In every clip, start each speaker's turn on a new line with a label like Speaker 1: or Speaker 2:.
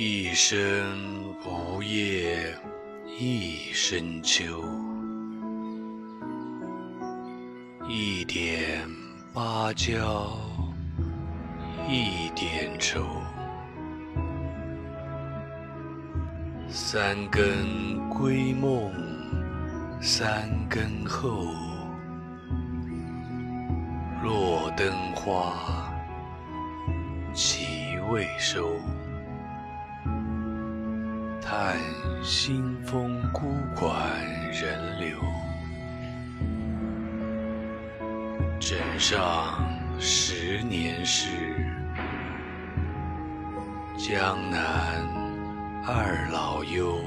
Speaker 1: 一生无叶一生秋，一点芭蕉一点愁，三更归梦三更后，落灯花岂未收？叹新风孤馆人流，枕上十年事，江南二老忧，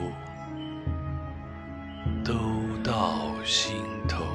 Speaker 1: 都到心头。